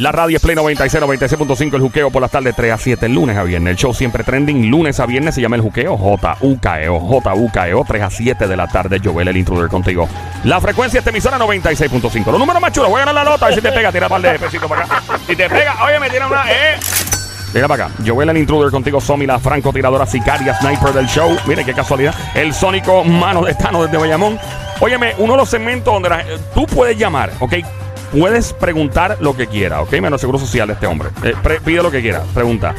La radio es Play 96, 96.5, el juqueo por las tardes 3 a 7, lunes a viernes. El show siempre trending, lunes a viernes se llama el juqueo, J-U-K-E-O, J-U-K-E-O, 3 a 7 de la tarde, Joel, el intruder contigo. La frecuencia de esta emisora 96.5. Los números más chulos, voy a ganar la nota, a ver si te pega, tira un par de pesitos para acá. Si te pega, oye, me tiene una, eh. Para acá. Joel el intruder contigo, Somi, la francotiradora sicaria sniper del show. Miren qué casualidad. El sónico mano de Tano desde Bayamón. Óyeme, uno de los segmentos donde tú puedes llamar, ¿ok? Puedes preguntar lo que quiera, ¿ok? Menos seguro social de este hombre. Eh, pre- pide lo que quiera, pregunta.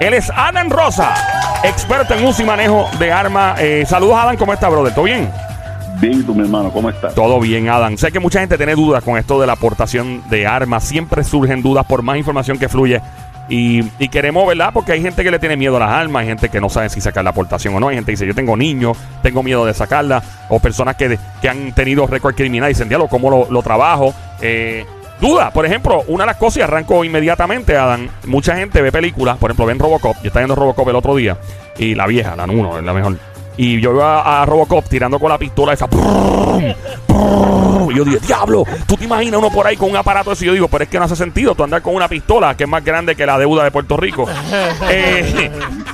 Él es Adam Rosa, experto en uso y manejo de armas. Eh, saludos, Adam, ¿cómo está, brother? ¿Todo bien? Bien, ¿y tú, mi hermano, ¿cómo estás? Todo bien, Adam. Sé que mucha gente tiene dudas con esto de la aportación de armas. Siempre surgen dudas por más información que fluye. Y, y queremos, ¿verdad? Porque hay gente que le tiene miedo a las armas, hay gente que no sabe si sacar la aportación o no. Hay gente que dice, yo tengo niños, tengo miedo de sacarla. O personas que, que han tenido récord criminal y dicen, diablo, ¿cómo lo, lo trabajo? Eh, duda, por ejemplo, una de las cosas y arranco inmediatamente, Adam. Mucha gente ve películas, por ejemplo, ven Robocop. Yo estaba viendo Robocop el otro día. Y la vieja, la 1, es la mejor. Y yo iba a Robocop tirando con la pistola esa. Y yo dije, diablo, tú te imaginas uno por ahí con un aparato así. Yo digo, pero es que no hace sentido tú andar con una pistola que es más grande que la deuda de Puerto Rico. Eh,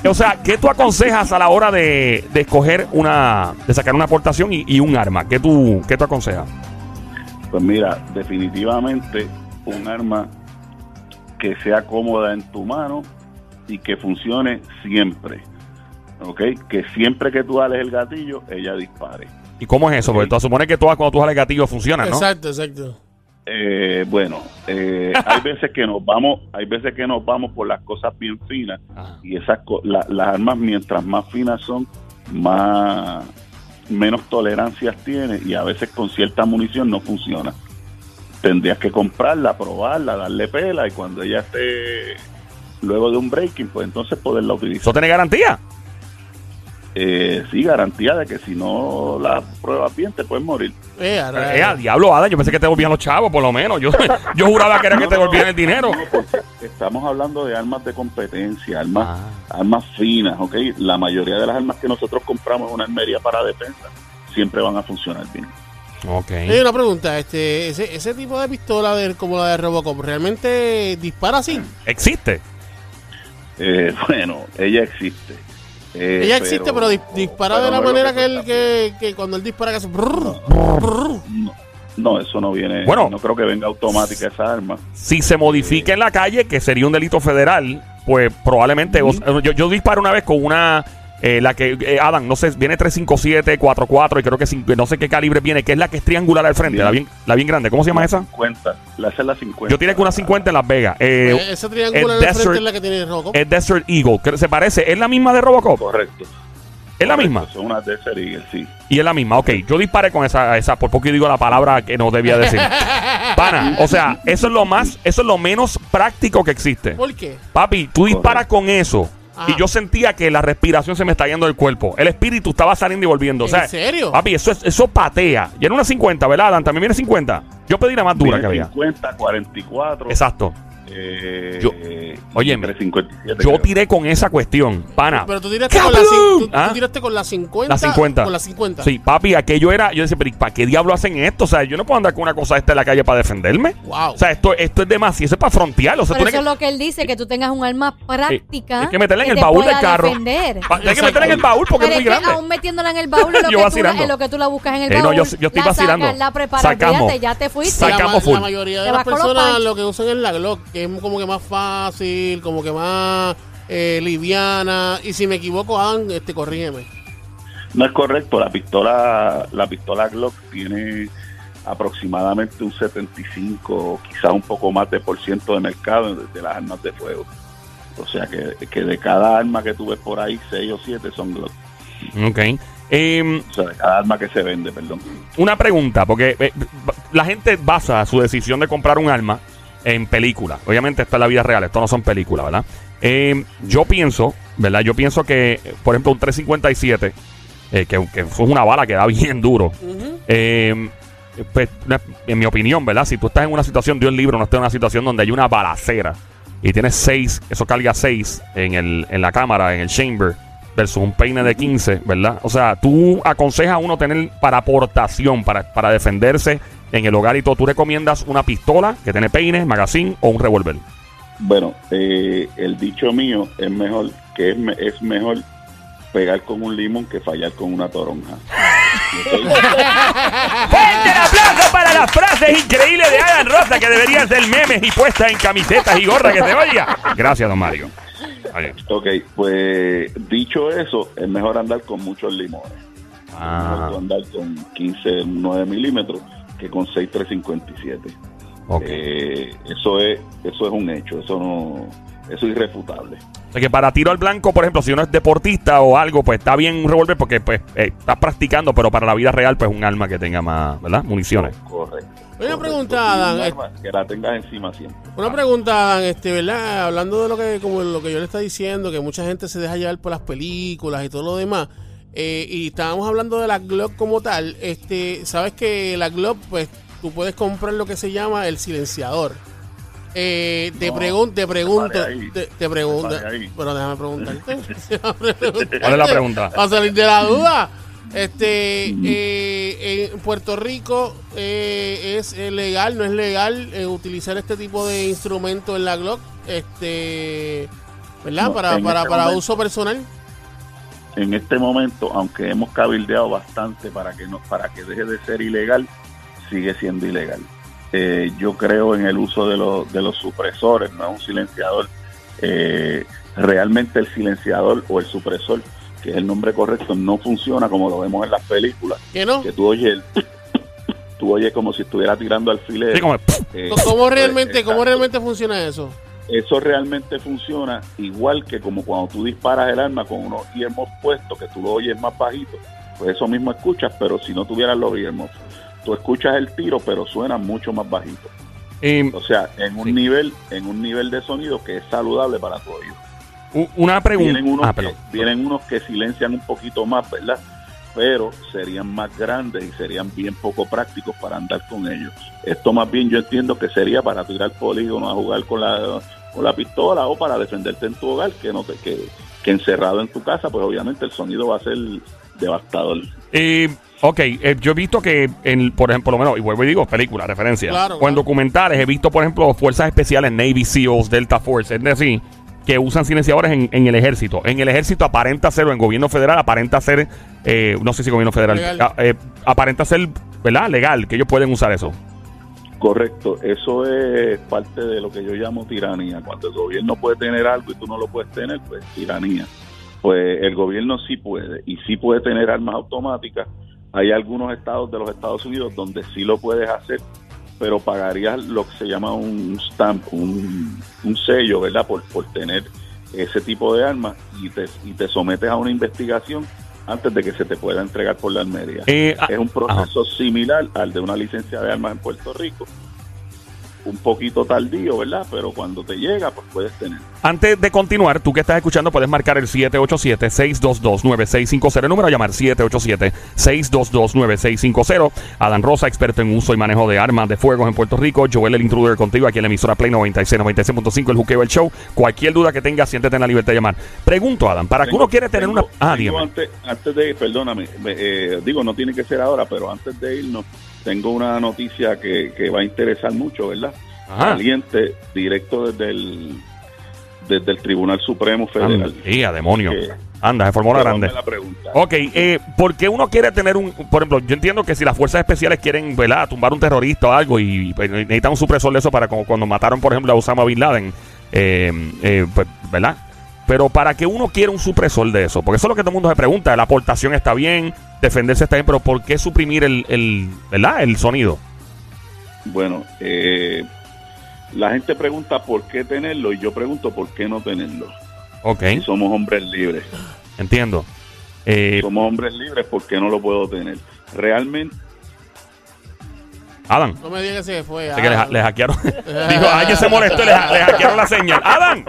o sea, ¿qué tú aconsejas a la hora de, de escoger una, de sacar una aportación y, y un arma? ¿Qué tú, qué tú aconsejas? Pues mira, definitivamente un arma que sea cómoda en tu mano y que funcione siempre. ¿Ok? Que siempre que tú dales el gatillo, ella dispare. ¿Y cómo es eso? Porque tú supones que todas cuando tú jales el gatillo funcionan, ¿no? Exacto, exacto. Eh, bueno, eh, hay veces que nos vamos, hay veces que nos vamos por las cosas bien finas Ajá. y esas co- la- las armas mientras más finas son, más menos tolerancias tiene y a veces con cierta munición no funciona. Tendrías que comprarla, probarla, darle pela y cuando ella esté luego de un breaking, pues entonces poderla utilizar. ¿Eso tiene garantía? Eh, sí, garantía de que si no la pruebas bien te puedes morir. Eh, ahora- Eh, a diablo, Ada, yo pensé que te volvían los chavos, por lo menos. Yo, yo juraba que era que te volvían el dinero. No, estamos hablando de armas de competencia, armas, Ah. armas finas, ¿ok? La mayoría de las armas que nosotros compramos en una armería para defensa siempre van a funcionar bien. Ok. Oye, una pregunta, este, ese, ese tipo de pistola de, como la de Robocop, ¿realmente dispara así? ¿Existe? Eh, bueno, ella existe. Eh, Ella existe, pero, dis- dispara pero de la manera que él, que, que cuando él dispara que hace brrr, brrr. No, no, eso no viene. Bueno. no creo que venga automática esa arma. Si se modifica en la calle, que sería un delito federal, pues probablemente. o sea, yo, yo disparo una vez con una. Eh, la que. eh, Adam, no sé, viene 357, 44 y creo que cinco- no sé qué calibre viene, que es la que es triangular al frente, Bien. la bien, la bien grande. ¿Cómo se llama esa? 50. La esa es la 50. Yo tiré con una 50 en Las Vegas. Eh, Eh, Ese triángulo el en el frente es la que tiene Robocop. es Desert Eagle, que se parece. ¿Es la misma de Robocop? Correcto. ¿Es la misma? Son unas Desert Eagle, sí. Y es la misma, ok. Yo disparé con esa, esa por poco digo la palabra que no debía decir. Pana, o sea, eso es lo más, eso es lo menos práctico que existe. ¿Por qué? Papi, tú disparas con eso. Ajá. Y yo sentía que la respiración se me está yendo del cuerpo. El espíritu estaba saliendo y volviendo. O ¿En sea, serio? Papi, eso, es- eso patea. Y era una 50, ¿verdad, Adam? También viene 50. Yo pedí la más dura Viene que había. 50, 44. Exacto. Eh, Yo- 357, Yo creo. tiré con esa cuestión, pana. Pero tú tiraste, con la, tú ¿Ah? tiraste con la 50. La 50. Con la 50. Sí, papi, aquello era. Yo decía, pero ¿y ¿para qué diablo hacen esto? O sea, yo no puedo andar con una cosa esta en la calle para defenderme. Wow. O sea, esto, esto es demasiado. Eso es para frontear. O sea, tú eso es lo que él dice, que tú tengas un arma práctica. hay que meterla en que el baúl del carro. defender. hay que meterla en el baúl porque Pero es muy es que grande. aún metiéndola en el baúl lo, Yo que tú, lo que tú la buscas en el Eh, no, baúl. yo- yo estoy la vacilando. Sacas, la preparas, Sacamos. fíjate, ya te fuiste. la, sacamos full. la mayoría de las personas lo que usan es la Glock, que es como que más fácil, como que más eh, liviana. Y si me equivoco, Adam, este, corrígeme. No es correcto, la pistola, la pistola Glock tiene aproximadamente un 75 o quizás un poco más de por ciento de mercado de, de las armas de fuego. O sea que, que de cada arma que tú ves por ahí, 6 o 7 son Glock. Ok. Em, O sea, de cada arma que se vende, perdón. una pregunta, porque eh, la gente basa su decisión de comprar un arma en películas. Obviamente, esto es la vida real, esto no son películas, ¿verdad? Em, yo pienso, ¿verdad? Yo pienso que, eh, por ejemplo, un 357, eh, que, que fue una bala que da bien duro. Eh, pues, en mi opinión, ¿verdad? Si tú estás en una situación de un libro, no estás en una situación donde hay una balacera y tienes seis, eso carga seis en, el, en la cámara, en el chamber, versus un peine de 15, ¿verdad? O sea, tú aconsejas a uno tener para aportación, para, para defenderse, en el hogar y todo, ¿tú recomiendas una pistola que tiene peines, magazine o un revólver? Bueno, eh, el dicho mío es mejor que es, me- es mejor pegar con un limón que fallar con una toronja. ¡Fuerte el aplauso para las frases increíbles de Adam Rosa que deberían ser memes y puestas en camisetas y gorras que se oiga! Gracias, don Mario. Oye. ok, pues dicho eso, es mejor andar con muchos limones. Ah, Mejor andar con 15, 9 milímetros que con 6,357. ok. Eh, eso es eso es un hecho, eso no eso es irrefutable. O sea que para tiro al blanco, por ejemplo, si uno es deportista o algo, pues está bien un revólver porque pues eh, estás practicando, pero para la vida real, pues un arma que tenga más, ¿verdad? Municiones. Correcto. Una pregunta, Adán, arma Que la tengas encima siempre. Una pregunta, Adán, este, ¿verdad? Hablando de lo que, como lo que yo le estaba diciendo, que mucha gente se deja llevar por las películas y todo lo demás. Eh, y estábamos hablando de la Glock como tal. Este, sabes que la Glock, pues, tú puedes comprar lo que se llama el silenciador. Eh, te, No, pregun- te pregunto, te, te pregunto, pero déjame preguntarte. ¿Cuál es la pregunta? Para salir de la duda. Este, eh, en Puerto Rico eh, es legal, no es legal eh, utilizar este tipo de instrumento en la Glock, este, ¿verdad? No, para para, este para momento- uso personal. En este momento, aunque hemos cabildeado bastante para que no para que deje de ser ilegal, sigue siendo ilegal. Eh, yo creo en el uso de los de los supresores, no es un silenciador. Eh, realmente el silenciador o el supresor, que es el nombre correcto, no funciona como lo vemos en las películas, ¿Que no? que tú oyes el tú oyes como si estuviera tirando alfileres. Sí, como, Eh, ¿Cómo pues, realmente, cómo realmente funciona eso? Eso realmente funciona igual que como cuando tú disparas el arma con unos earmuffs puestos, que tú lo oyes más bajito, pues eso mismo escuchas, pero si no tuvieras los earmuffs, tú escuchas el tiro, pero suena mucho más bajito. eh, O sea, en un Sí. nivel, en un nivel de sonido que es saludable para tu oído. una pregunta. Vienen unos, Ah, que, vienen unos que silencian un poquito más, ¿verdad? Pero serían más grandes y serían bien poco prácticos para andar con ellos. Esto más bien yo entiendo que sería para tirar polígono a jugar con la, con la pistola o para defenderte en tu hogar, que no te, que, que encerrado en tu casa, pues obviamente el sonido va a ser devastador. Eh, ok, eh, yo he visto que, en, por ejemplo, por lo menos, y vuelvo y digo, película, referencia. Claro, o en documentales he visto, por ejemplo, fuerzas especiales, Navy SEALs, Delta Force, es decir, que usan silenciadores en, en el ejército. En el ejército aparenta ser, o en gobierno federal aparenta ser, eh, no sé si gobierno federal, Legal. ah, eh, aparenta ser, ¿verdad? Legal, que ellos pueden usar eso. Correcto, eso es parte de lo que yo llamo tiranía. Cuando el gobierno puede tener algo y tú no lo puedes tener, pues tiranía. Pues el gobierno sí puede y sí puede tener armas automáticas. Hay algunos estados de los Estados Unidos donde sí lo puedes hacer, pero pagarías lo que se llama un stamp, un, sello, ¿verdad? Por, por tener ese tipo de armas y te, y te sometes a una investigación antes de que se te pueda entregar por la almería. Eh, ah, Es un proceso similar al de una licencia de armas en Puerto Rico. Un poquito tardío, ¿verdad? Pero cuando te llega, pues puedes tener. Antes de continuar, tú que estás escuchando puedes marcar el 787-622-9650. El número a llamar 787-622-9650. Adán Rosa, experto en uso y manejo de armas de fuego en Puerto Rico. Joel el intruder contigo aquí en la emisora Play 96, 96.5, el juqueo, el show. Cualquier duda que tengas, siéntete en la libertad de llamar. Pregunto, Adán, ¿para Tengo- uno quiere tener tengo- una... Ah, dígame. antes, antes de, perdóname, me- eh, digo, no tiene que ser ahora, pero antes de irnos, tengo una noticia que, que va a interesar mucho, ¿verdad? Ajá. Caliente, directo desde el, desde el Tribunal Supremo Federal. Sí, a demonio. Que- Anda, se formó la grande. la pregunta. Ok, eh, ¿por qué uno quiere tener un... Por ejemplo, yo entiendo que si las fuerzas especiales quieren, ¿verdad? Tumbar un terrorista o algo y pues, necesitan un supresor de eso para como cuando mataron, por ejemplo, a Osama Bin Laden, eh, eh, pues, ¿verdad? Pero ¿para qué uno quiere un supresor de eso? Porque eso es lo que todo el mundo se pregunta. La aportación está bien, defenderse está bien, pero ¿por qué suprimir el, el ¿verdad? El sonido. Bueno, eh, la gente pregunta por qué tenerlo y yo pregunto por qué no tenerlo. Ok, Si somos hombres libres. entiendo. Eh, somos hombres libres, ¿por qué no lo puedo tener? Realmente, Adam, No me digas que se fue. Así que le, hackearon. Dijo, alguien se molestó y le, le hackearon la señal. ¡Adam!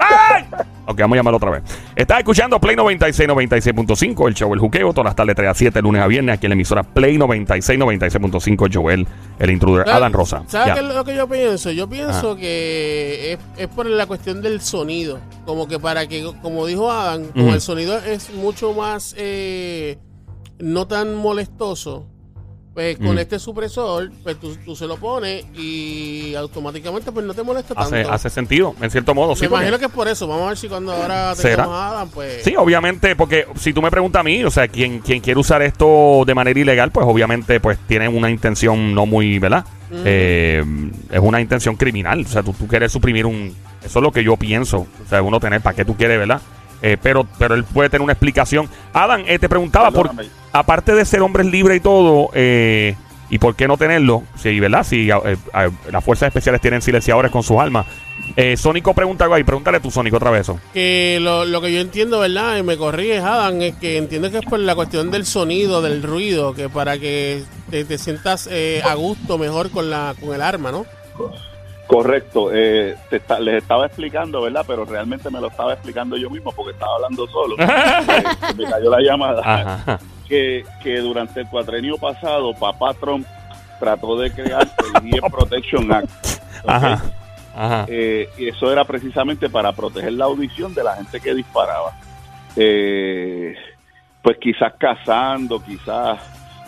¡Ay! Ok, vamos a llamarlo otra vez. Estás escuchando Play 96, 96.5, el show El Juqueo, todas las tardes 3 a 7, lunes a viernes, aquí en la emisora Play 96, 96.5, Joel, el intruder, ¿Sabes- Adam Rosa. ¿Sabes qué es lo que yo pienso? Yo pienso que es, es por la cuestión del sonido. Como que para que, como dijo Adam, como el sonido es mucho más eh, no tan molestoso, Pues con Mm. este supresor, pues tú, tú se lo pones y automáticamente pues no te molesta tanto. Hace, hace sentido, en cierto modo. Sí, Me porque- imagino que es por eso. Vamos a ver si cuando ahora tengamos a Adam, pues... Sí, obviamente, porque si tú me preguntas a mí, o sea, quien, quien quiere usar esto de manera ilegal, pues obviamente pues tiene una intención no muy, ¿verdad? Ujú. Eh, es una intención criminal, o sea, tú, tú quieres suprimir un... Eso es lo que yo pienso, o sea, uno tener, ¿para qué tú quieres, ¿verdad? Eh, pero, pero él puede tener una explicación. Adam, eh, te preguntaba, por. Aparte de ser hombres libres y todo, eh, ¿y por qué no tenerlo? Sí, ¿verdad? Si eh, eh, las fuerzas especiales tienen silenciadores con sus armas. Eh, Sónico pregunta algo ahí, pregúntale tú, Sónico, otra vez eso. Que lo, lo que yo entiendo, ¿verdad? Y me corriges, Adam, es que entiendo que es por la cuestión del sonido, del ruido, que para que te, te sientas eh, a gusto mejor con la con el arma, ¿no? Correcto, eh, te está- les estaba explicando, ¿verdad? Pero realmente me lo estaba explicando yo mismo porque estaba hablando solo. Eh, me cayó la llamada. Ajá. Que, que durante el cuatrenio pasado, papá Trump trató de crear el EM Protection Act. Ajá. Ajá. Eh, y eso era precisamente para proteger la audición de la gente que disparaba. Eh, pues quizás cazando, quizás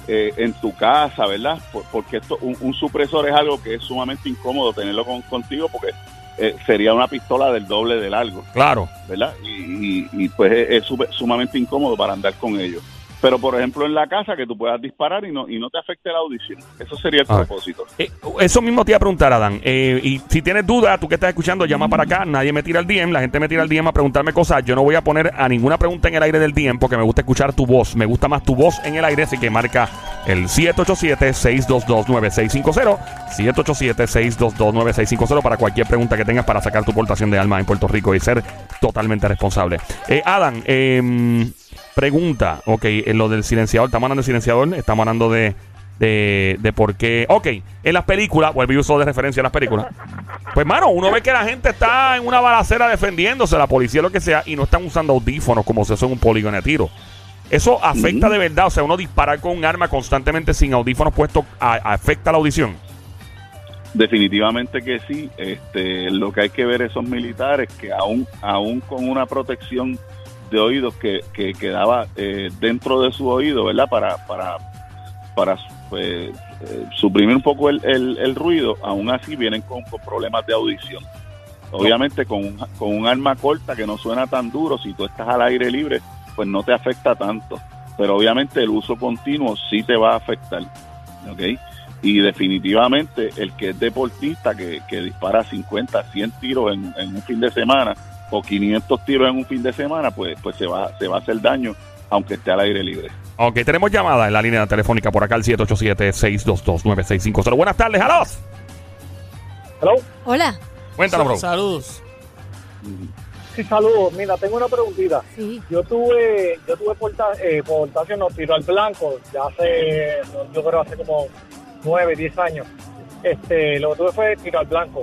eh, en tu casa, ¿verdad? Por- porque esto, un, un supresor es algo que es sumamente incómodo tenerlo con- contigo porque eh, sería una pistola del doble de largo, Claro. ¿verdad? Y, y- y, pues es, sumamente incómodo para andar con ellos. Pero por ejemplo en la casa que tú puedas disparar y no y no te afecte la audición. Eso sería el Ah. propósito. Eh, eso mismo te iba a preguntar, Adán. Eh, y si tienes dudas, tú que estás escuchando, llama para acá. Nadie me tira el DM. La gente me tira el DM a preguntarme cosas. Yo no voy a poner a ninguna pregunta en el aire del DM porque me gusta escuchar tu voz. Me gusta más tu voz en el aire. Así que marca el 787-622-9650. 787-622-9650 para cualquier pregunta que tengas para sacar tu portación de alma en Puerto Rico y ser totalmente responsable. Eh, Adán, eh, pregunta. Ok, en lo del silenciador. Estamos hablando del silenciador. Estamos hablando de de, de por qué. Ok, en las películas, vuelvo y uso de referencia a las películas. Pues, mano, uno ve que la gente está en una balacera defendiéndose, la policía, lo que sea, y no están usando audífonos como si eso es un polígono de tiro. Eso afecta de verdad, o sea, uno disparar con un arma constantemente sin audífonos puestos a- afecta la audición. Definitivamente que sí. Este, lo que hay que ver esos militares que aún, aún con una protección de oídos que, que quedaba eh, dentro de su oído, ¿verdad? Para, para, para eh, suprimir un poco el, el- el ruido, aún así vienen con, con problemas de audición. Obviamente con un, con un arma corta que no suena tan duro, si tú estás al aire libre, pues no te afecta tanto. Pero obviamente el uso continuo sí te va a afectar. ¿ok? y definitivamente el que es deportista que, que dispara 50, 100 tiros en, en un fin de semana o 500 tiros en un fin de semana, pues pues se va se va a hacer daño aunque esté al aire libre. Ok, tenemos llamada en la línea telefónica por acá, el 787-622-9650. Buenas tardes, Jalos. Hello. Hola. Cuéntanos, bro. Saludos. Sí, saludos. Mira, tengo una preguntita. Sí. Yo tuve, yo tuve porta, eh, portación, no, tiro al blanco, ya hace, yo creo hace como nueve, diez años. Este, lo que tuve fue tiro al blanco.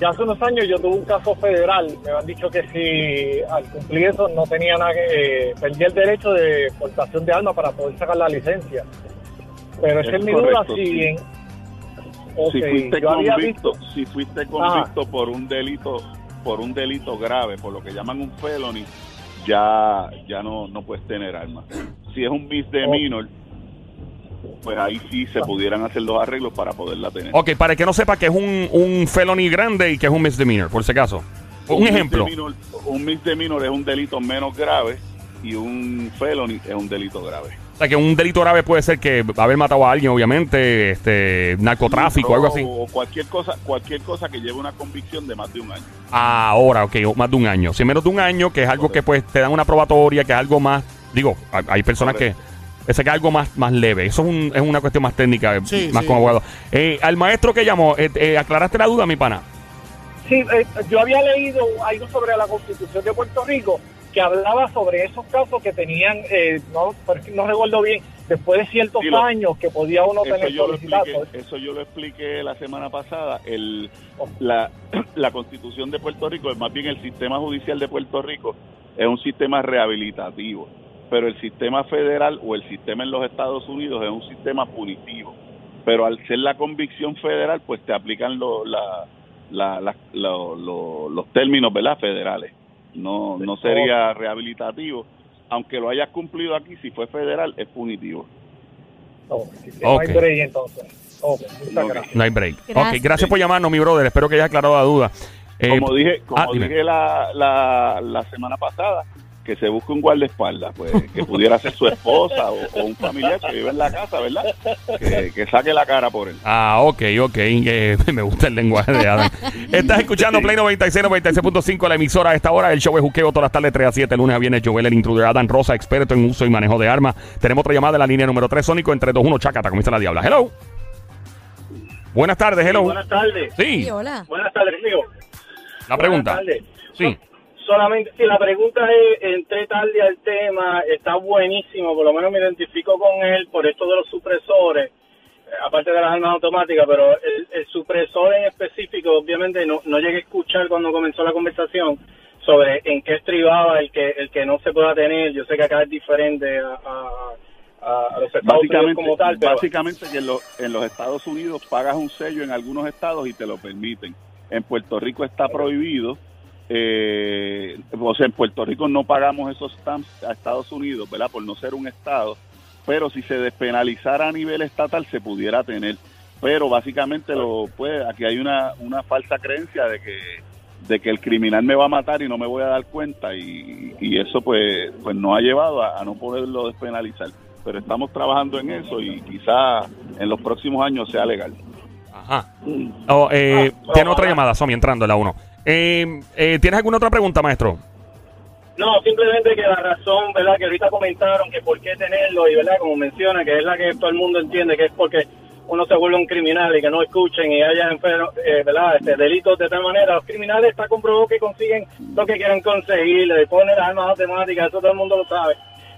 Ya hace unos años yo tuve un caso federal. Me han dicho que si al cumplir eso no tenía nada que, eh, perdí el derecho de portación de arma para poder sacar la licencia. Pero Es es mi duda si en, si fuiste convicto, si fuiste convicto por un delito por un delito grave, por lo que llaman un felony, ya ya no no puedes tener armas. Si es un misdemeanor, pues ahí sí se pudieran hacer los arreglos para poderla tener. Ok, para el que no sepa que es un, un felony grande y que es un misdemeanor, por si acaso. Un ejemplo. misdemeanor- un misdemeanor es un delito menos grave y un felony es un delito grave. O sea, que un delito grave puede ser que haber matado a alguien, obviamente, este, narcotráfico, algo así. O cualquier cosa, cualquier cosa que lleve una convicción de más de un año. Ahora, ok, más de un año. Si menos de un año, que es algo que pues te dan una probatoria, que es algo más, digo, hay- hay personas que, ese que es algo más, más leve. Eso es, un- es una cuestión más técnica, eh, Sí, más sí. como abogado. Eh, al maestro que llamó, eh, eh, aclaraste la duda, mi pana. Sí, eh, yo había leído algo sobre la Constitución de Puerto Rico que hablaba sobre esos casos que tenían, eh, no, no recuerdo bien, después de ciertos Sí, lo- años que podía uno Eso tener yo, lo solicitado. expliqué, eso yo lo expliqué la semana pasada. El, la, la constitución de Puerto Rico, más bien el sistema judicial de Puerto Rico, es un sistema rehabilitativo. Pero el sistema federal o el sistema en los Estados Unidos es un sistema punitivo. Pero al ser la convicción federal, pues te aplican lo- la- la- la- lo- lo- los términos ¿verdad? federales. No, no sería rehabilitativo. Aunque lo hayas cumplido aquí, si fue federal, es punitivo. Ok, que Ok. No hay break entonces. Ok, muchas gracias. No hay break. Gracias. Ok, gracias por llamarnos, mi brother. Espero que haya aclarado la duda. Eh, Como dije, como ah, dije la, la, la semana pasada, que se busque un guardaespaldas, pues que pudiera ser su esposa o, o un familiar que vive en la casa, ¿verdad? Que, que saque la cara por él. Ah, ok, ok. Eh, me gusta el lenguaje de Adam. Estás escuchando Play 96, 96.5, la emisora a esta hora. El show es Juqueo todas las tardes 3 a 7, lunes a viernes. Joel, el intruder Adam Rosa, experto en uso y manejo de armas. Tenemos otra llamada en la línea número 3, Sónico, entre 2-1, Chacata, dice la diabla. Hello. Buenas tardes, hello. Buenas tardes. Sí, Sí, hola. Buenas tardes, amigo. la pregunta. Buenas tardes. Sí. Solamente, si la pregunta es, entré tarde al tema, está buenísimo, por lo menos me identifico con él por esto de los supresores, eh, aparte de las armas automáticas, pero el, el supresor en específico, obviamente no, no llegué a escuchar cuando comenzó la conversación sobre en qué estribaba el que el que no se pueda tener. Yo sé que acá es diferente a, a- a los Estados Unidos Básicamente, como tal, pero básicamente que en, lo- en los Estados Unidos pagas un sello en algunos estados y te lo permiten. En Puerto Rico está prohibido. Eh, o sea, en Puerto Rico no pagamos esos stamps a Estados Unidos, ¿verdad? Por no ser un estado. Pero si se despenalizara a nivel estatal se pudiera tener. Pero básicamente lo pues aquí hay una, una falsa creencia de que de que el criminal me va a matar y no me voy a dar cuenta y, y eso pues pues nos ha llevado a, a no poderlo despenalizar pero estamos trabajando en eso y quizá en los próximos años sea legal. Ajá. Oh, eh, Ah, tiene otra llamada, Somi, entrando en la 1. Eh, eh, ¿Tienes alguna otra pregunta, maestro? No, simplemente que la razón, ¿verdad? Que ahorita comentaron que por qué tenerlo y, ¿verdad? Como menciona, que es la que todo el mundo entiende, que es porque uno se vuelve un criminal y que no escuchen y haya eh, ¿verdad? Este, delitos de tal manera. Los criminales está comprobado que consiguen lo que quieren conseguir, le ponen las armas automáticas, eso todo el mundo lo sabe.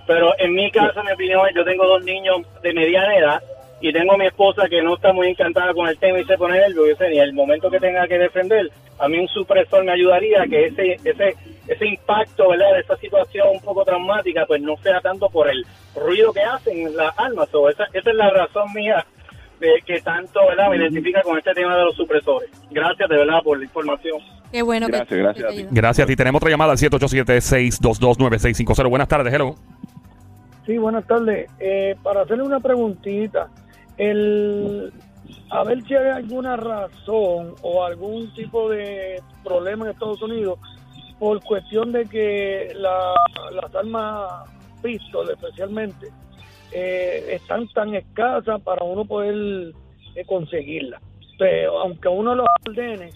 Pero en mi caso, en mi opinión, yo tengo dos niños de mediana edad y tengo a mi esposa que no está muy encantada con el tema y se pone nerviosa y el momento que tenga que defender, a mí un supresor me ayudaría a que ese ese ese impacto, ¿verdad? De esa situación un poco traumática, pues no sea tanto por el ruido que hacen las armas. O esa, esa es la razón mía de que tanto, ¿verdad? Me identifica con este tema de los supresores. Gracias de verdad por la información. Qué bueno Gracias, que, gracias que a ti. Gracias a ti. Tenemos otra llamada al 787-622-9650. Buenas tardes, hello. Sí, buenas tardes. Eh, para hacerle una preguntita, el, a ver si hay alguna razón o algún tipo de problema en Estados Unidos por cuestión de que la- las armas pistol especialmente eh, están tan escasas para uno poder eh, conseguirlas. Pero aunque uno los ordene,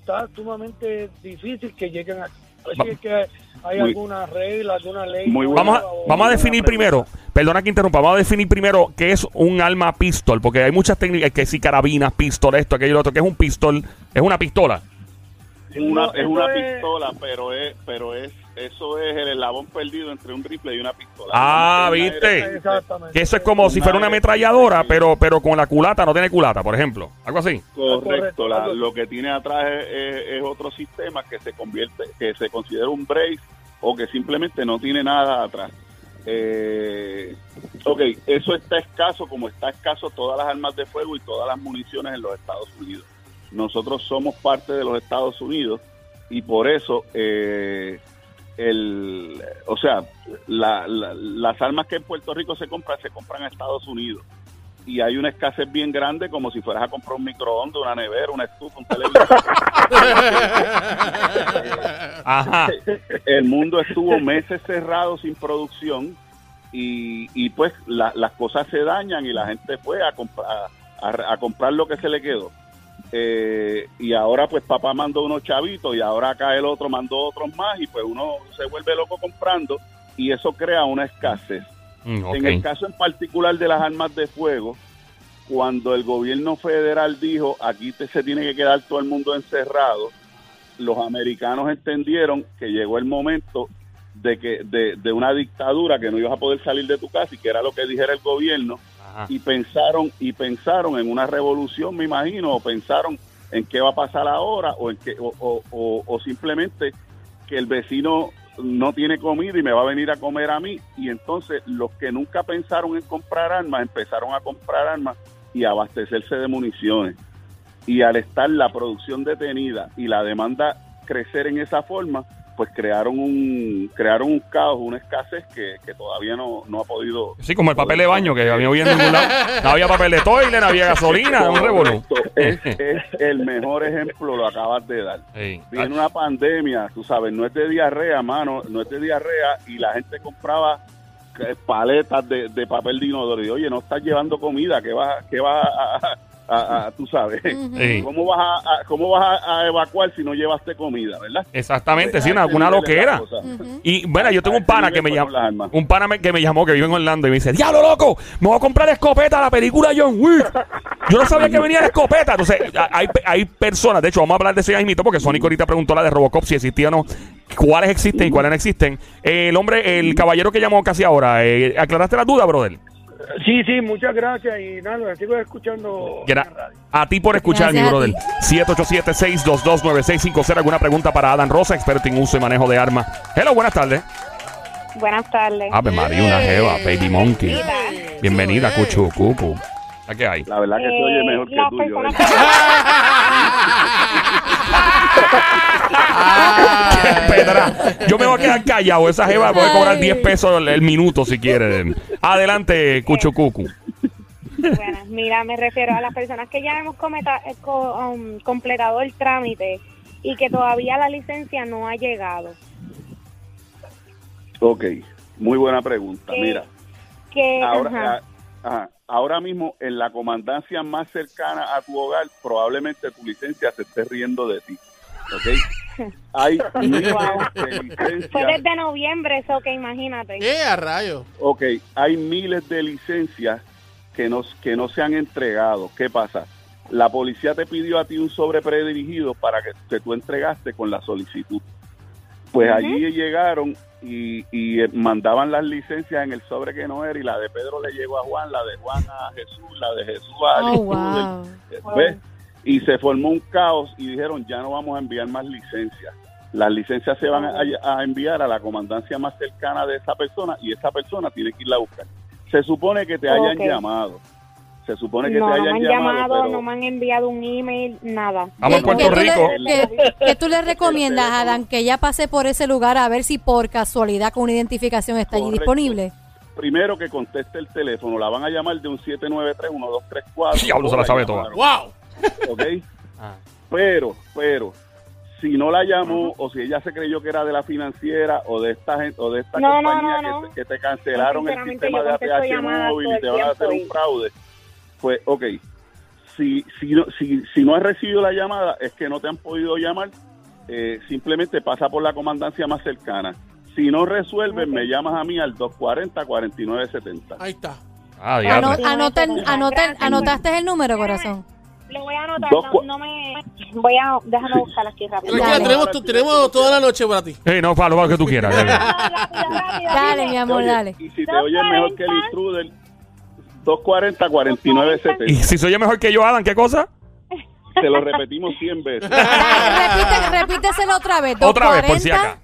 está sumamente difícil que lleguen aquí. A ver si es que hay, hay Muy- alguna regla, alguna ley. Muy buena. Vamos a, o vamos a alguna definir primero, perdona que interrumpa, vamos a definir primero qué es un arma pistol, porque hay muchas técnicas, que si carabinas, pistol, esto, aquello, lo otro, que es un pistol, es una pistola. Es una, No, es una es- pistola, pero es, pero es, eso es el eslabón perdido entre un rifle y una pistola. Ah, Una ¿viste? AR-15. Exactamente. Que eso es como si fuera una ametralladora, pero, pero con la culata no tiene culata, por ejemplo. Algo así. Correcto, la- lo que tiene atrás es, es- es otro sistema que se convierte, que se considera un brace o que simplemente no tiene nada atrás. Eh, ok, eso está escaso como está escaso todas las armas de fuego y todas las municiones en los Estados Unidos. Nosotros somos parte de los Estados Unidos y por eso, eh, el, o sea, la- la- las armas que en Puerto Rico se compran se compran en Estados Unidos y hay una escasez bien grande como si fueras a comprar un microondas, una nevera, una estufa, un televisor. Ajá. El mundo estuvo meses cerrado sin producción y, y pues la- las cosas se dañan y la gente fue a comprar, a, a comprar lo que se le quedó. Eh, y ahora pues papá mandó unos chavitos y ahora acá el otro mandó otros más y pues uno se vuelve loco comprando y eso crea una escasez. Mm. En el caso en particular de las armas de fuego, cuando el gobierno federal dijo aquí te- se tiene que quedar todo el mundo encerrado, los americanos entendieron que llegó el momento de que de, de una dictadura que no ibas a poder salir de tu casa y que era lo que dijera el gobierno Y pensaron y pensaron en una revolución me imagino o pensaron en qué va a pasar ahora o en qué o, o- o- o simplemente que el vecino no tiene comida y me va a venir a comer a mí. Y entonces los que nunca pensaron en comprar armas empezaron a comprar armas y abastecerse de municiones. Y al estar la producción detenida y la demanda crecer en esa forma pues crearon un crearon un caos, una escasez que, que todavía no, no ha podido... Sí, como el papel de baño que había viendo en ningún lado. No había papel de toilet, no había gasolina, un revolú. Es, es el mejor ejemplo, lo acabas de dar. Sí. Viene una pandemia, tú sabes, no es de diarrea, mano, no es de diarrea y la gente compraba eh, paletas de, de papel de inodoro y oye, no estás llevando comida, ¿qué vas, qué vas a, a- a- a- tú sabes? Sí. ¿Cómo vas a, a- cómo vas a, a evacuar si no llevaste comida, verdad? Exactamente, sí, A una, ese una nivel es la loquera. cosa. Y bueno, yo tengo A un pana que me llamó, un pana me- que me llamó que vive en Orlando y me dice, diablo loco, me voy a comprar escopeta a la película John Wick. Yo no sabía que venía la escopeta. Entonces, hay, hay personas, de hecho, vamos a hablar de ese ya porque Sonic ahorita preguntó la de Robocop si existía o no, cuáles existen y cuáles no existen. Eh, el hombre, el caballero que llamó casi ahora, eh, ¿aclaraste la duda, brother? Sí, sí, muchas gracias y nada, lo sigo escuchando Gra- en radio. a ti por escuchar, mi brother. ti. 787-622-9650. ¿Alguna pregunta para Adam Rosa, experto en uso y manejo de armas? Hello, buenas tardes. Buenas tardes. Ave María, una jeva, Baby Monkey. Bienvenida, es. Cuchu, Cucu. ¿A qué hay? La verdad que se oye Eh, mejor que el ¿eh? Yo me voy a quedar callado. Esa jeva a cobrar Ay. 10 pesos el, el minuto si quiere. Adelante, Cuchu Cucu. Bueno, mira, me refiero a las personas que ya hemos cometa- eh, co- um, completado el trámite y que todavía la licencia no ha llegado. Ok, muy buena pregunta. ¿Qué? Mira, Que, ahora, ajá. a- ajá, ahora mismo en la comandancia más cercana a tu hogar, probablemente tu licencia se esté riendo de ti. ¿Ok? Miles de Fue desde noviembre, eso que imagínate. ¿Qué a rayo? Ok, hay miles de licencias que no, que no se han entregado. ¿Qué pasa? La policía te pidió a ti un sobre predirigido para que, que tú entregaste con la solicitud. Pues allí llegaron y, y, eh, mandaban las licencias en el sobre que no era y la de Pedro le llegó a Juan, la de Juan a Jesús, la de Jesús a Oh, wow. ¿Ves? Y se formó un caos y dijeron, ya no vamos a enviar más licencias. Las licencias se van a, a enviar a la comandancia más cercana de esa persona y esa persona tiene que irla a buscar. Se supone que te hayan llamado. Se supone que No, te no me hayan han llamado, llamado, pero no me han enviado un email, nada. Vamos a ¿Qué- Puerto qué tú le- Rico. ¿qué, qué tú le recomiendas, Adán, que ella pase por ese lugar a ver si por casualidad con una identificación está allí disponible? primero que conteste el teléfono. La van a llamar de un 793-1234. Diablo, se la sabe toda. ¡Wow! ¿Ok? Pero, pero, si no la llamó o si ella se creyó que era de la financiera o de esta gente, o de esta No, compañía no, que, no. te, que te cancelaron el sistema de llamadas móvil y te van a hacer un fraude, pues, ok. Si, si, no, si, si no has recibido la llamada, es que no te han podido llamar, eh, simplemente pasa por la comandancia más cercana. Si no resuelven, me llamas a mí al 240-4970. Ahí está. Ah, Ano- diablo. anoten- Gracias. anoten- anotaste el número, corazón. Lo voy a anotar, Dos no, cua- no me... Voy a... Déjame buscar aquí rápido. Tranquila, Dale. tenemos, tu- tenemos toda la noche para ti. Eh, no, para lo que tú quieras. dale. Rápido, rápido, Dale, mi amor, Oye, dale. Y si te oyes mejor que el intruder, 240-4970. Y si se oye mejor que yo, Adam, ¿qué cosa? Te lo repetimos 100 veces. Dale, repite, repíteselo otra vez. Otra vez, por si 240, acá.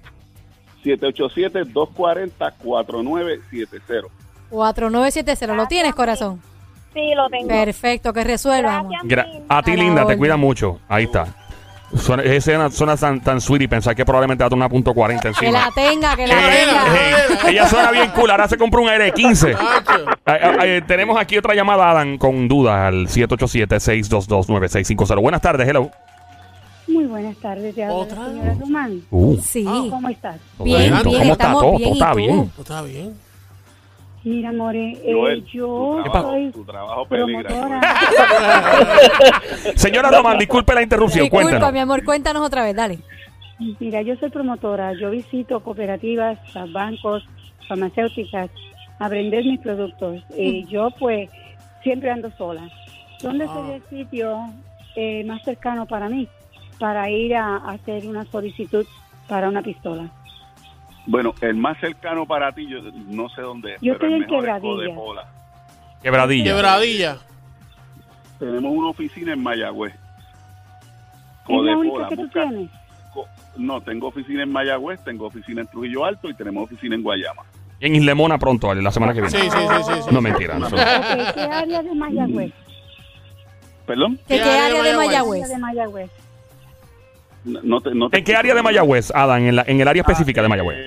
787-240-4970. 4970. ¿Lo tienes, corazón? Sí, lo tengo. Perfecto, que resuelva, amor. Gracias. Gra- a ti, A la linda, te orden. cuida mucho. Ahí está. Suena, esa suena, suena tan, tan sweet y pensar que probablemente va a tener una punto 40 Que encima. la tenga, que la Eh, tenga. eh, ella suena bien cool. Ahora se compró un aire 15. Tacho. tenemos aquí otra llamada, Adam, con dudas al 787-622-9650. Buenas tardes, hello. Muy buenas tardes, te habla ¿Otra? la señora Román. Uh, Sí. ¿Cómo estás? Bien, ¿Cómo bien, está estamos todo? bien. Todo ¿y está tú? bien. Está bien. Mira, More, eh, Joel, yo tu trabajo, soy tu trabajo peligra. promotora. Señora Román, disculpe la interrupción. Disculpa, Cuéntanos. mi amor, cuéntanos otra vez, dale. Mira, yo soy promotora. Yo visito cooperativas, bancos, farmacéuticas, a vender mis productos. Y yo, pues, siempre ando sola. ¿Dónde sería el sitio eh, más cercano para mí para ir a, a hacer una solicitud para una pistola? Bueno, el más cercano para ti, yo no sé dónde es. Yo pero estoy el en mejor es Quebradilla. Codepola. Quebradilla. Quebradilla. Tenemos una oficina en Mayagüez. ¿Es la Codepola, única que tú busca- tienes? co- No, tengo oficina en Mayagüez, tengo oficina en Trujillo Alto y tenemos oficina en Guayama. Y en Islemona pronto, la semana que viene. sí, sí, sí. sí. No, mentira. no. Ok, ¿Qué área de Mayagüez? ¿Perdón? ¿Qué, ¿Qué qué área área de Mayagüez? de Mayagüez. no te- no te ¿En qué escucho área de. Mayagüez, Adam? En, la- en el área específica de Ah, Mayagüez.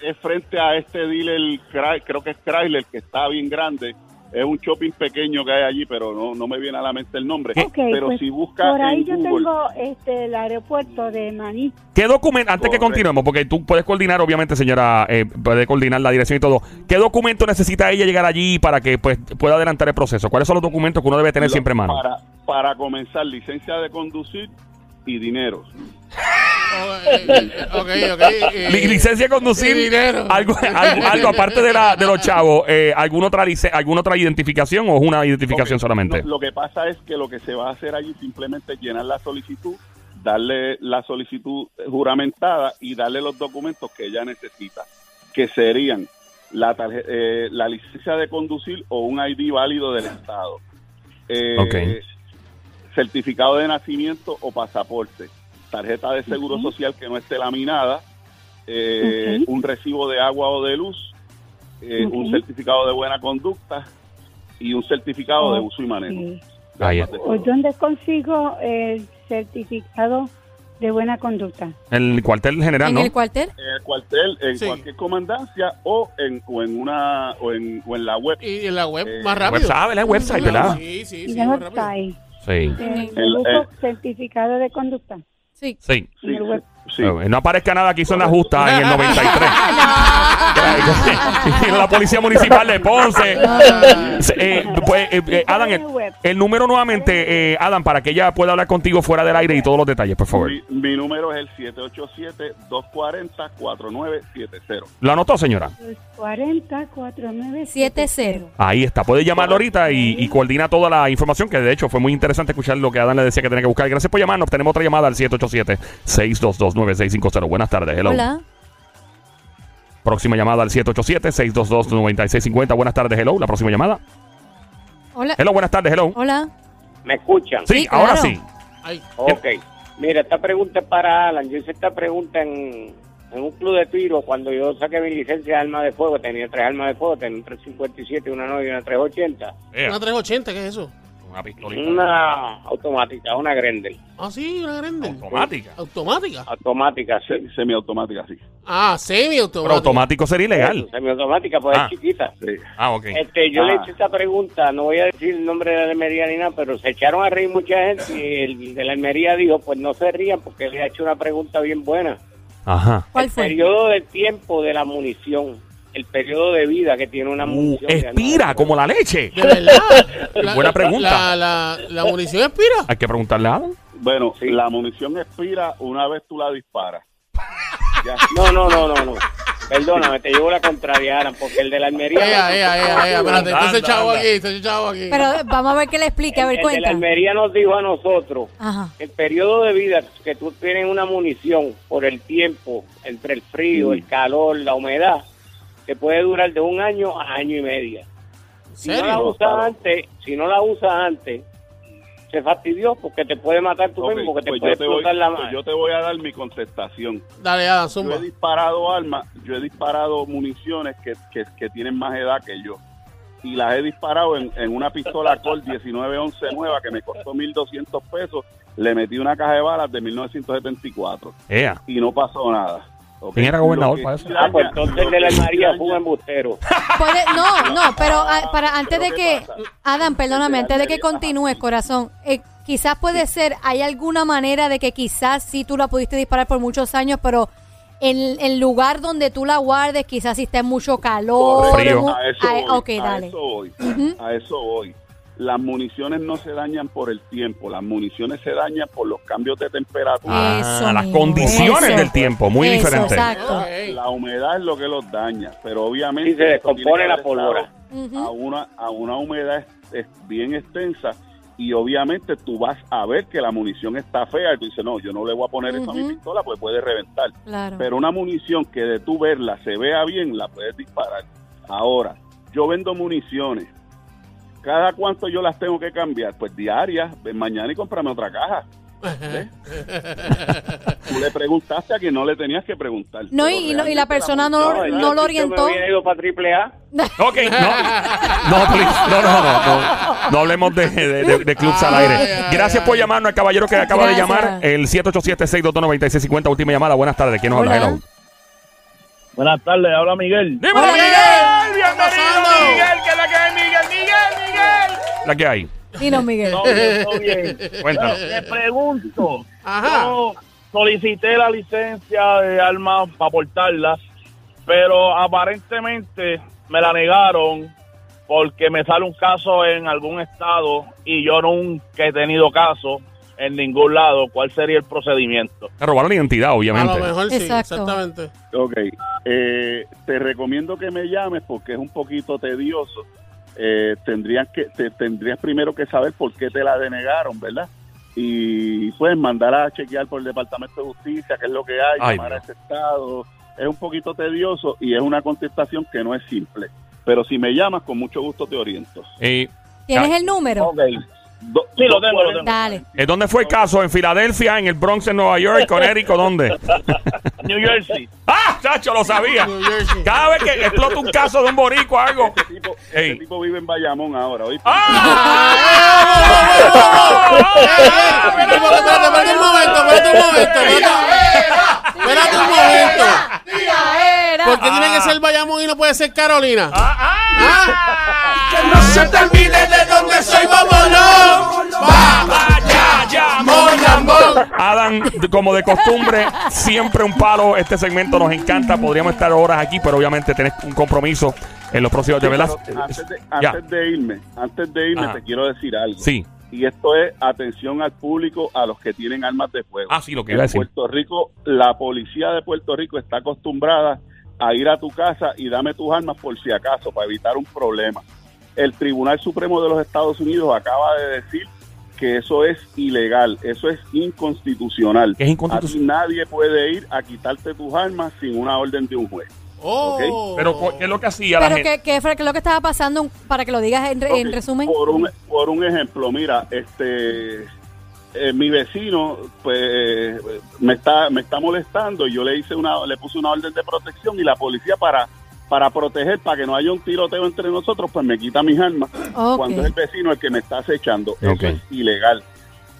Es frente a este dealer, creo que es Chrysler, que está bien grande. Es un shopping pequeño que hay allí, pero no, no me viene a la mente el nombre. Pero pues, si buscas Por ahí en yo Google, tengo este, el aeropuerto de Maní. ¿Qué documento, antes que continuemos, porque tú puedes coordinar, obviamente, señora, eh, puede coordinar la dirección y todo, ¿qué documento necesita ella llegar allí para que pues pueda adelantar el proceso? ¿Cuáles son los documentos que uno debe tener lo- siempre en mano? Para, para comenzar, licencia de conducir y dinero. Ok, ok. Li- licencia de conducir, y dinero. algo, algo, algo aparte de, la, de los chavos, eh, ¿alguna, otra lice- ¿alguna otra identificación o es una identificación Ok, solamente? no, lo que pasa es que lo que se va a hacer allí simplemente es llenar la solicitud, darle la solicitud juramentada y darle los documentos que ella necesita, que serían la, tarje- eh, la licencia de conducir o un ID válido del Estado, eh, Ok. certificado de nacimiento o pasaporte, tarjeta de seguro social que no esté laminada, eh, un recibo de agua o de luz, eh, un certificado de buena conducta y un certificado de uso y manejo. Ahí Además de ¿O todo. ¿Dónde consigo el certificado de buena conducta? El cuartel general, En ¿no? el cuartel. En el cuartel, en Sí. cualquier comandancia o en, o en una o en, o en la web. Y en la web Eh, más rápido. Website, ¿verdad? Website, ¿verdad? Sí, sí, sí, el más rápido. website. Sí. Eh, El- busco eh. certificado de conducta Sí. Sí. en sí. Eh, No aparezca nada que hizo una justa en el 93. La policía municipal de Ponce. Eh, pues, eh, eh, Adam, el, el número nuevamente, eh, Adam, para que ella pueda hablar contigo fuera del aire y todos los detalles, por favor. Mi, mi número es el 787-240-4970. ¿Lo anotó, señora? 40 49 70. Ahí está. Puede llamarlo ahorita y, y coordina toda la información, que de hecho fue muy interesante escuchar lo que Adam le decía que tenía que buscar. Gracias por llamarnos. Tenemos otra llamada al 787-622-9650. Buenas tardes. Hello. Hola. Próxima llamada al 787-622-9650. Buenas tardes. Hello. La próxima llamada. Hola. Hello. Buenas tardes. Hello. Hola. ¿Me escuchan? Sí, Sí, claro. ahora sí. Ay, Ok. Mira, esta pregunta es para Alan. Yo hice esta pregunta en, en un club de tiro cuando yo saqué mi licencia de arma de fuego. Tenía tres armas de fuego, tenía un 357, una 9 y una 380. Eh, una 380, ¿qué es eso? Una pistolita. Una automática, una Grendel. Ah, sí, una grande. Automática. Automática. Automática. Se- Semiautomática, sí. Ah, Pero semiautomática. automático sería ilegal. Semiautomática, pues Ah. es chiquita. sí. Ah, ok. Este, yo le Ah. hice esta pregunta, no voy a decir el nombre de la Almería ni nada, pero se echaron a reír mucha gente y el de la Almería dijo, pues no se rían porque le ha hecho una pregunta bien buena. Ajá. ¿Cuál el fue? periodo de tiempo de la munición, el periodo de vida que tiene una Uh, munición. de expira como la leche. De verdad. Buena pregunta. La, la, la munición expira. Hay que preguntarle a Adam. Bueno, Sí. la munición expira una vez tú la disparas. Ya. No, no, no, no, no. Perdóname, te llevo la contraria, Alan, porque el de la Almería... Ea, ea, ea, ea. Espérate, Anda, entonces chavo aquí, entonces chavo aquí. Pero vamos a ver qué le explica. A ver, el, el de la. Almería nos dijo a nosotros Ajá. el periodo de vida que tú tienes una munición por el tiempo, entre el frío, el calor, la humedad, te puede durar de un año a año y medio. ¿En Si no la serio? usas antes, si no la usas antes, se fastidió porque te puede matar tú mismo, porque te pues puede yo, te voy, explotar la pues mano. yo te voy a dar mi contestación. Dale, Adam, Yo he disparado armas, yo he disparado municiones que, que, que tienen más edad que yo. Y las he disparado en, en una pistola Colt 1911 nueva que me costó 1.200 pesos. Le metí una caja de balas de 1974 Ea. y no pasó nada. ¿Quién era gobernador que para eso? Ah, pues entonces de la daña- fue un embustero. Puede- no, no, pero ah, para antes de Pero ¿qué que? Adam, perdóname, antes de que continúes, corazón, eh, quizás puede ser, hay alguna manera de que quizás sí tú la pudiste disparar por muchos años, pero en el lugar donde tú la guardes, quizás si está en mucho calor. Frío. mu- A eso Ah, voy, ok, a dale. eso voy, Ujú. a eso voy. Las municiones no se dañan por el tiempo, las municiones se dañan por los cambios de temperatura. Ah, Eso las condiciones eso. del tiempo, muy Eso, diferente. exacto. La humedad es lo que los daña, pero obviamente Sí, se descompone la pólvora. a una a una humedad es- es bien extensa y obviamente tú vas a ver que la munición está fea y tú dices, no, yo no le voy a poner eso a mi pistola porque puede reventar. Claro. Pero una munición que de tú verla se vea bien, la puedes disparar. Ahora, yo vendo municiones. ¿Cada cuánto yo las tengo que cambiar? Pues diarias. Ven mañana y cómprame otra caja. ¿Ves? Tú le preguntaste a quien no le tenías que preguntar. No, y, y no- y la persona no, muchacha- no lo orientó. Me ido para triple A. Ok, no. No, please. No, no, no, no. No hablemos de, de, de- de clubs al aire. Ay, Gracias ay. por llamarnos al caballero que acaba de Gracias. llamar. El 787-622-9650. Última llamada. Buenas tardes. ¿Quién nos habla? Hola. Hello. Buenas tardes, habla Miguel. ¡Dímelo, Hola, Miguel! Miguel. ¡Bienvenido? Miguel! ¿Qué es la que? ¡Miguel, Miguel! La que hay. Dinos, Miguel. Todo bien, todo bien. Cuéntanos. Bueno, te pregunto. Ajá. Yo solicité la licencia de armas para portarlas, pero aparentemente me la negaron porque me sale un caso en algún estado y yo nunca he tenido caso en ningún lado. ¿Cuál sería el procedimiento? Te robaron la identidad, A obviamente. lo mejor sí, Exacto. exactamente. Ok, eh, te recomiendo que me llames porque es un poquito tedioso. Eh, tendrías que te, tendrías primero que saber por qué te la denegaron, ¿verdad? Y pues mandar a chequear por el Departamento de Justicia qué es lo que hay, Ay, llamar a ese estado. Es un poquito tedioso y es una contestación que no es simple. Pero si me llamas, con mucho gusto te oriento. Eh, ¿Tienes el número? Ok. Sí, lo tengo, lo tengo. Dale. eh, ¿Dónde fue el caso? ¿En Filadelfia? ¿En el Bronx, en Nueva York? ¿Connecticut? ¿Dónde? New Jersey. ¡Ah, chacho, lo sabía! Cada vez que explota un caso de un boricua o algo. Este tipo, este tipo vive en Bayamón ahora, ¿oíste? ¡Ah! Espérate, un momento, espérate un momento. Espérate, espérate un momento. ¿Por qué tiene que ser Bayamón y no puede ser Carolina? ¡Ah! No se te olvide de dónde soy, vámonos. Adam, como de costumbre, siempre un palo. Este segmento nos encanta. Podríamos estar horas aquí, pero obviamente tenés un compromiso en los próximos. Pero antes de, Ya. antes de irme, antes de irme Ajá. te quiero decir algo. Sí. Y esto es atención al público, a los que tienen armas de fuego. Ah, sí, lo que iba a en decir. Puerto Rico, la policía de Puerto Rico está acostumbrada a ir a tu casa y dame tus armas por si acaso, para evitar un problema. El Tribunal Supremo de los Estados Unidos acaba de decir que eso es ilegal, eso es inconstitucional. Es inconstitucional. A ti nadie puede ir a quitarte tus armas sin una orden de un juez. Oh. Pero, ¿qué es lo que hacía la gente? ¿qué, qué fue lo que estaba pasando? Para que lo digas en, en resumen. Por un, por un ejemplo, mira, este eh, mi vecino pues me está me está molestando y yo le hice una le puse una orden de protección y la policía para para proteger para que no haya un tiroteo entre nosotros pues me quita mis armas cuando es el vecino el que me está acechando. Eso es ilegal.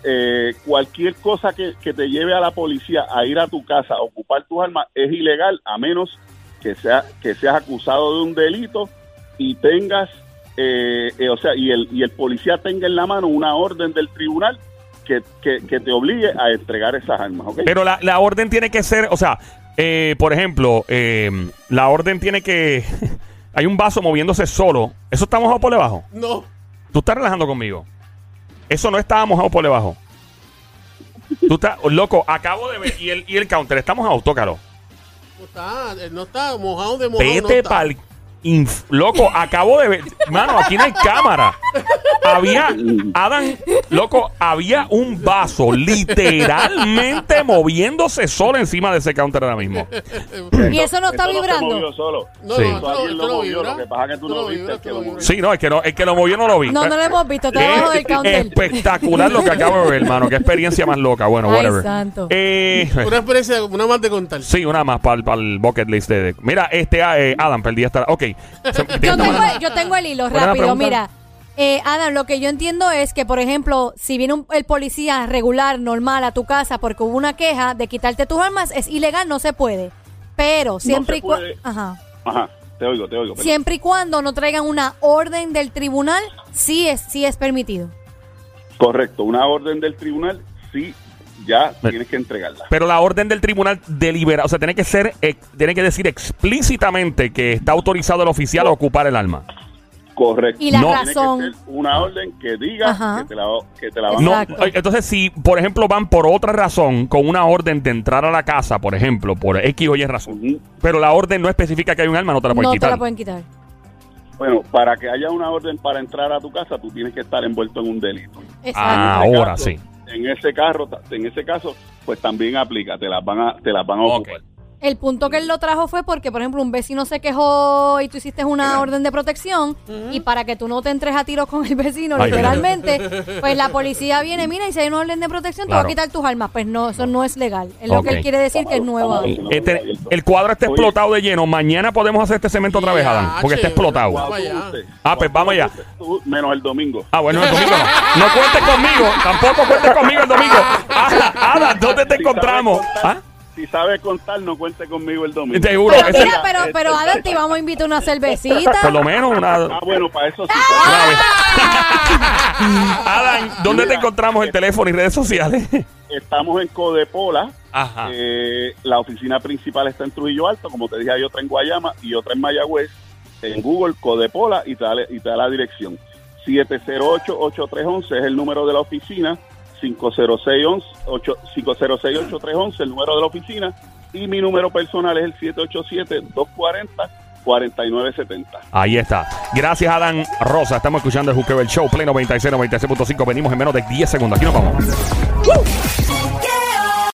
Eh, cualquier cosa que, que te lleve a la policía a ir a tu casa a ocupar tus armas es ilegal a menos que sea que seas acusado de un delito y tengas eh, eh, o sea y el y el policía tenga en la mano una orden del tribunal que, que, que te obligue a entregar esas armas ¿ok? Pero la, la orden tiene que ser, o sea, eh, por ejemplo, eh, la orden tiene que... Hay un vaso moviéndose solo. ¿Eso está mojado por debajo? No. Tú estás relajando conmigo. Eso no estaba mojado por debajo. Tú estás, loco, acabo de ver. Y el, y el counter, está mojado, tócalo. No está, eh, no está mojado de mojado. no Vete está. pa'l inf- Loco, acabo de ver. Mano, aquí no hay cámara. Había, Adam, loco, había un vaso literalmente moviéndose solo encima de ese counter ahora mismo. Y eso no está vibrando. movió solo. No, Sí. no, Eso esto, alguien esto lo no movió, vibra. lo que pasa es que no el que lo movió. Sí, no, es que, no, el que lo movió no lo vi. No, no lo hemos visto. Está abajo del counter. Espectacular lo que acabo de ver, hermano. Qué experiencia más loca. Bueno, Ay, whatever. santo. Eh, Una experiencia, una más de contar. sí, una más para el bucket list de. de- Mira, este ah, eh, Adam, perdí hasta. Ok. Yo tengo, yo tengo el hilo ¿Cuál es la rápido. Mira, eh, Adam, lo que yo entiendo es que, por ejemplo, si viene un- el policía regular, normal, a tu casa porque hubo una queja de quitarte tus armas, es ilegal, no se puede. Pero siempre y. Ajá. Ajá, te oigo, te oigo. perdón. siempre y cuando no traigan una orden del tribunal, sí es, sí es permitido. Correcto, una orden del tribunal, sí, ya tienes que entregarla. Pero la orden del tribunal delibera, o sea, tiene que ser, ex- tiene que decir explícitamente que está autorizado el oficial a ocupar el arma. Correcto. Y la No. Tiene que razón. ser una orden que diga Ajá. que te, la, que te la van No, eh, entonces si, por ejemplo, van por otra razón, con una orden de entrar a la casa, por ejemplo, por X o Y razón, pero la orden no especifica que hay un arma, no te la pueden No te quitar. la pueden quitar. Bueno, para que haya una orden para entrar a tu casa, tú tienes que estar envuelto en un delito. Exacto. Ah, ahora caso- sí. En ese carro, en ese caso, pues también aplica, te las van a, te las van a Ok. ocupar. El punto que él lo trajo fue porque, por ejemplo, un vecino se quejó y tú hiciste una orden de protección y para que tú no te entres a tiros con el vecino, Ay, literalmente, pues la policía viene, mira, y si hay una orden de protección, te va Claro. a quitar tus armas. Pues no, eso no es legal. Es lo que él quiere decir que es nuevo. Este, el cuadro está explotado de lleno. Mañana podemos hacer este cemento otra vez, Adán. Porque está explotado. Ah, pues vamos allá. Menos el domingo. Ah, bueno, el domingo no. No cuentes conmigo. Tampoco cuentes conmigo el domingo. Ada, Ada, ¿dónde te encontramos? ¿Ah? Si sabe contar, no cuente conmigo el domingo. Seguro. Pero mira, pero, pero Adam, te vamos a invitar una cervecita. Por lo menos una. Ah, bueno, para eso sí. vez. Adán, ¿dónde te encontramos el teléfono y redes sociales? Estamos en Codepola. Ajá. Eh, la oficina principal está en Trujillo Alto, como te dije, hay otra en Guayama y otra en Mayagüez. En Google, Codepola, y te da, y te da la dirección. 708-8311 es el número de la oficina. 506-8311, el número de la oficina. Y mi número personal es el 787-240-4970. Ahí está. Gracias, Adán Rosa. Estamos escuchando el Juqueo Show, Play 96, 96.5. Venimos en menos de 10 segundos. Aquí nos vamos.